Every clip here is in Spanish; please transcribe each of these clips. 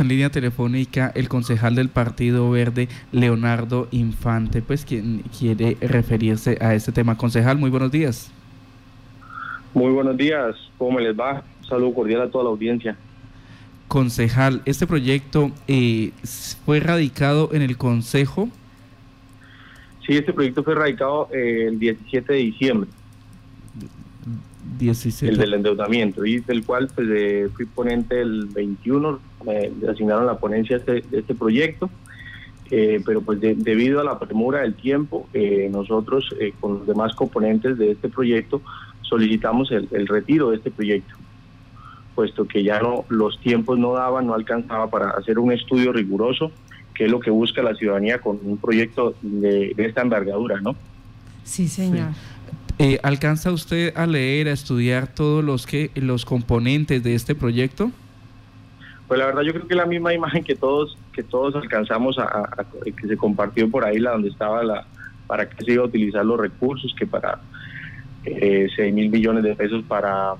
En línea telefónica el concejal del Partido Verde, Leonardo Infante, pues quien quiere referirse a este tema. Concejal, muy buenos días. Muy buenos días, ¿cómo les va? Un saludo cordial a toda la audiencia. Concejal, este proyecto eh, fue radicado en el Consejo. Sí, este proyecto fue radicado eh, el 17 de diciembre. 17. El del endeudamiento, y del cual pues, eh, fui ponente el 21, me asignaron la ponencia de este, este proyecto, eh, pero pues debido a la premura del tiempo, eh, nosotros con los demás componentes de este proyecto solicitamos el, retiro de este proyecto, puesto que ya no los tiempos no daban, no alcanzaba para hacer un estudio riguroso, que es lo que busca la ciudadanía con un proyecto de, esta envergadura, ¿no? Sí, señor. Eh, ¿Alcanza usted a leer, a estudiar todos los que los componentes de este proyecto? Pues la verdad yo creo que la misma imagen que todos que todos alcanzamos a, que se compartió por ahí la donde estaba la para qué se iba a utilizar los recursos que para eh, 6 mil millones de pesos para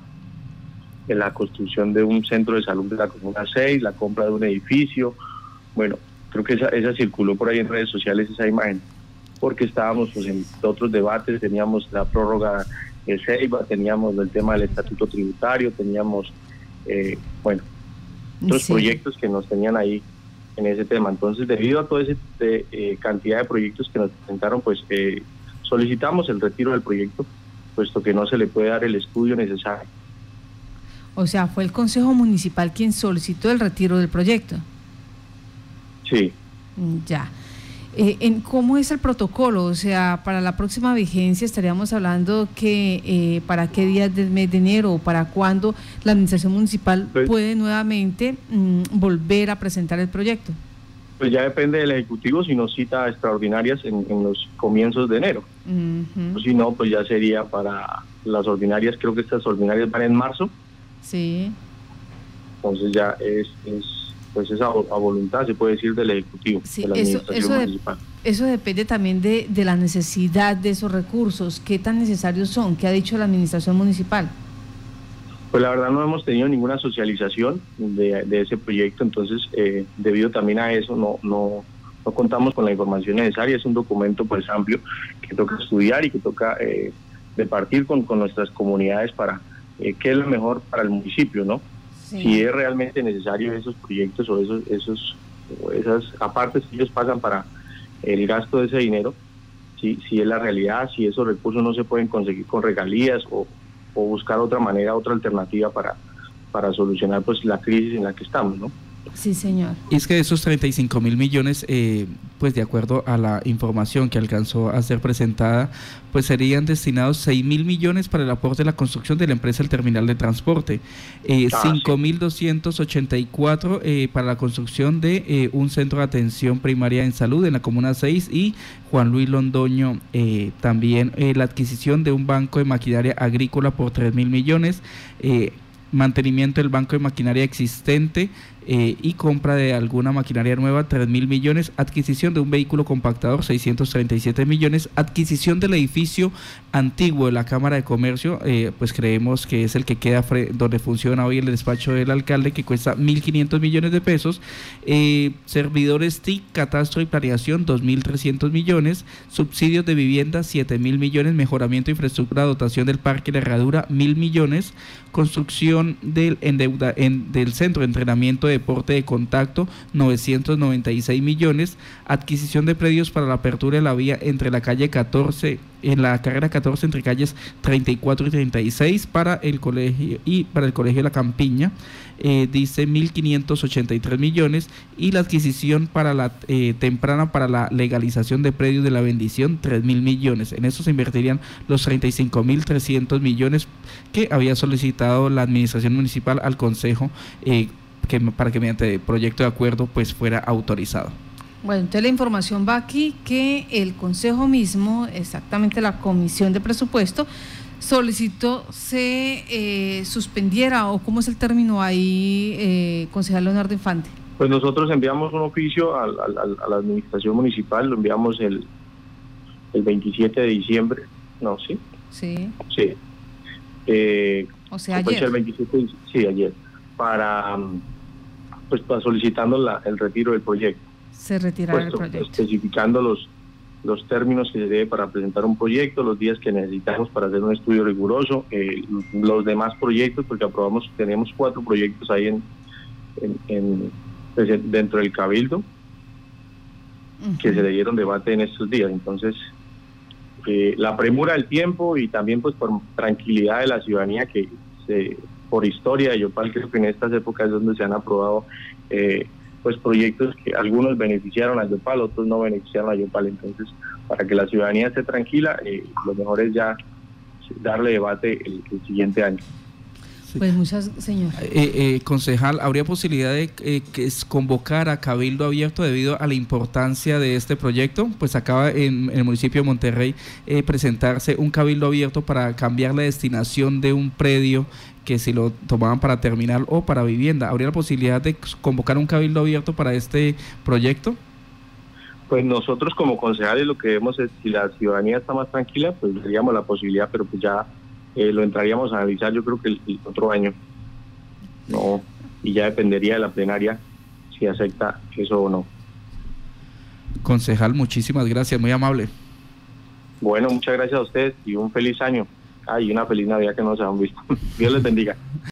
la construcción de un centro de salud de la Comuna 6, la compra de un edificio. Bueno, creo que esa, esa circuló por ahí en redes sociales esa imagen porque estábamos pues, en otros debates, teníamos la prórroga de CEIBA, teníamos el tema del estatuto tributario, teníamos, eh, bueno, otros proyectos que nos tenían ahí en ese tema. Entonces, debido a toda esa eh, cantidad de proyectos que nos presentaron, pues eh, solicitamos el retiro del proyecto, puesto que no se le puede dar el estudio necesario. O sea, fue el Consejo Municipal quien solicitó el retiro del proyecto. Sí. Ya. Eh, en ¿Cómo es el protocolo? O sea, para la próxima vigencia estaríamos hablando que eh, para qué días del mes de enero o para cuándo la administración municipal pues puede nuevamente mm, volver a presentar el proyecto. Pues ya depende del Ejecutivo si nos cita extraordinarias en, los comienzos de enero. si no, pues ya sería para las ordinarias, creo que estas ordinarias van en marzo. Sí. Entonces ya es pues esa a, voluntad, se puede decir, del Ejecutivo, de la eso, Administración Municipal. eso depende también de, de, la necesidad de esos recursos. ¿Qué tan necesarios son? ¿Qué ha dicho la Administración Municipal? Pues la verdad no hemos tenido ninguna socialización de, de ese proyecto, entonces eh, debido también a eso no, no, no contamos con la información necesaria. Es un documento pues amplio que toca estudiar y que toca eh, departir con, con nuestras comunidades para eh, qué es lo mejor para el municipio, ¿no? Si es realmente necesario esos proyectos o esos, esos esas apartes que ellos pagan para el gasto de ese dinero, si, si es la realidad, si esos recursos no se pueden conseguir con regalías o, o buscar otra manera, otra alternativa para, para solucionar pues la crisis en la que estamos, ¿no? Sí, señor. Y es que esos 35 mil millones, eh, pues de acuerdo a la información que alcanzó a ser presentada, pues serían destinados 6 mil millones para el aporte de la construcción de la empresa del terminal de transporte, eh, 5 ah, mil 284 eh, para la construcción de eh, un centro de atención primaria en salud en la Comuna 6 y Juan Luis Londoño también la adquisición de un banco de maquinaria agrícola por 3 mil millones mantenimiento del banco de maquinaria existente eh, y compra de alguna maquinaria nueva, 3 mil millones, adquisición de un vehículo compactador, 637 millones, adquisición del edificio antiguo de la Cámara de Comercio, eh, pues creemos que es el que queda donde funciona hoy el despacho del alcalde, que cuesta 1.500 millones de pesos, eh, servidores TIC, catastro y planeación, 2.300 millones, subsidios de vivienda, 7 mil millones, mejoramiento de infraestructura, dotación del parque de herradura, mil millones, construcción del, endeuda, en, del centro de entrenamiento de deporte de contacto 996 millones, adquisición de predios para la apertura de la vía entre la calle 14 en la carrera 14 entre calles 34 y 36 para el colegio y para el colegio de la Campiña eh, dice 1.583 millones. Y la adquisición para la eh, temprana para la legalización de predios de la bendición 3.000 millones. En eso se invertirían los 35.300 millones que había solicitado la administración municipal al consejo eh, que, para que mediante proyecto de acuerdo pues fuera autorizado. Bueno, entonces la información va aquí que el Consejo mismo, exactamente la Comisión de Presupuesto, solicitó se eh, suspendiera o cómo es el término ahí, eh, concejal Leonardo Infante. Pues nosotros enviamos un oficio a, la administración municipal, lo enviamos el, el 27 de diciembre, no, ¿sí? Sí. Sí. Eh, o sea, ayer. El 27 sí, ayer. Para pues solicitando la, el retiro del proyecto. Se retirará el proyecto. Especificando los, los términos que se debe para presentar un proyecto, los días que necesitamos para hacer un estudio riguroso, eh, los demás proyectos, porque aprobamos, tenemos cuatro proyectos ahí en, en, pues, dentro del cabildo que se le dieron debate en estos días. Entonces, eh, la premura del tiempo y también pues por tranquilidad de la ciudadanía que se, por historia Yopal creo que en estas épocas es donde se han aprobado eh, pues proyectos que algunos beneficiaron a Yopal, otros no beneficiaron a Yopal. Entonces, para que la ciudadanía esté tranquila, eh, lo mejor es ya darle debate el siguiente año. Pues muchas, señor. Eh, eh, concejal, ¿habría posibilidad de eh, que convocar a Cabildo Abierto debido a la importancia de este proyecto? Pues acaba en, el municipio de Monterrey presentarse un Cabildo Abierto para cambiar la destinación de un predio que si lo tomaban para terminal o para vivienda. ¿Habría la posibilidad de convocar un Cabildo Abierto para este proyecto? Pues nosotros como concejales lo que vemos es si la ciudadanía está más tranquila, pues tendríamos la posibilidad, pero pues ya eh, lo entraríamos a analizar yo creo que el, otro año. No, y ya dependería de la plenaria si acepta eso o no. Concejal, muchísimas gracias, muy amable. Bueno, muchas gracias a ustedes y un feliz año. Ah, y una feliz Navidad que no se han visto. Dios les bendiga.